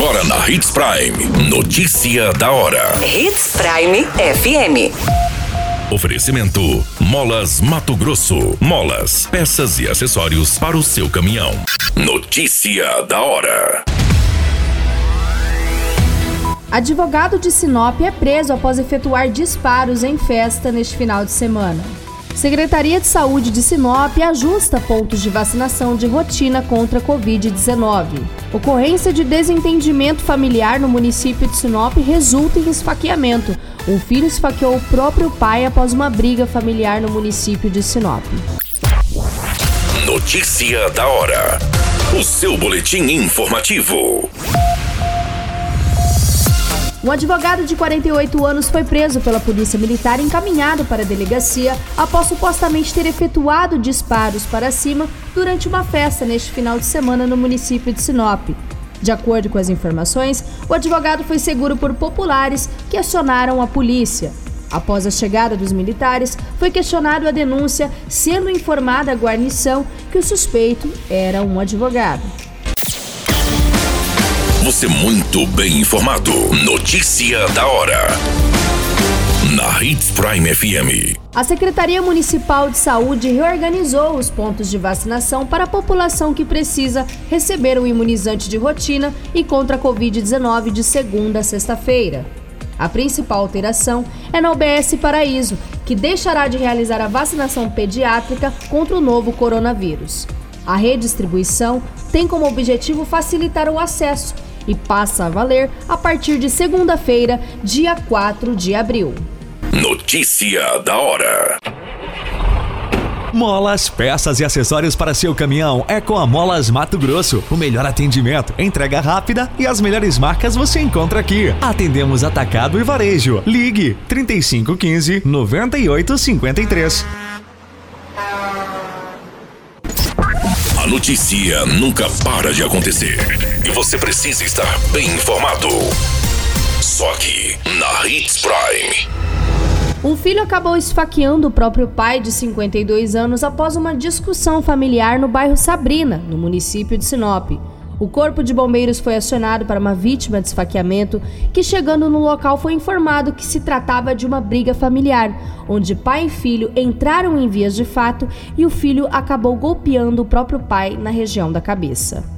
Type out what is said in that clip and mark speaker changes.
Speaker 1: Agora na Hits Prime. Notícia da hora.
Speaker 2: Hits Prime FM.
Speaker 1: Oferecimento: Molas Mato Grosso. Molas, peças e acessórios para o seu caminhão. Notícia da hora.
Speaker 3: Advogado de Sinop é preso após efetuar disparos em festa neste final de semana. Secretaria de Saúde de Sinop ajusta pontos de vacinação de rotina contra a Covid-19. Ocorrência de desentendimento familiar no município de Sinop resulta em esfaqueamento. Um filho esfaqueou o próprio pai após uma briga familiar no município de Sinop.
Speaker 1: Notícia da hora. O seu boletim informativo.
Speaker 3: Um advogado de 48 anos foi preso pela Polícia Militar e encaminhado para a delegacia após supostamente ter efetuado disparos para cima durante uma festa neste final de semana no município de Sinop. De acordo com as informações, o advogado foi seguro por populares que acionaram a polícia. Após a chegada dos militares, foi questionado a denúncia, sendo informada a guarnição que o suspeito era um advogado.
Speaker 1: Você muito bem informado. Notícia da hora. Na Hits Prime FM.
Speaker 3: A Secretaria Municipal de Saúde reorganizou os pontos de vacinação para a população que precisa receber o imunizante de rotina e contra a Covid-19 de segunda a sexta-feira. A principal alteração é na UBS Paraíso, que deixará de realizar a vacinação pediátrica contra o novo coronavírus. A redistribuição tem como objetivo facilitar o acesso e passa a valer a partir de segunda-feira, dia 4 de abril.
Speaker 1: Notícia da hora.
Speaker 4: Molas, peças e acessórios para seu caminhão é com a Molas Mato Grosso. O melhor atendimento, entrega rápida e as melhores marcas você encontra aqui. Atendemos atacado e varejo. Ligue 3515 9853.
Speaker 1: Notícia nunca para de acontecer e você precisa estar bem informado. Só aqui na Hits Prime.
Speaker 3: Um filho acabou esfaqueando o próprio pai de 52 anos após uma discussão familiar no bairro Sabrina, no município de Sinop. O corpo de bombeiros foi acionado para uma vítima de esfaqueamento que, chegando no local, foi informado que se tratava de uma briga familiar, onde pai e filho entraram em vias de fato e o filho acabou golpeando o próprio pai na região da cabeça.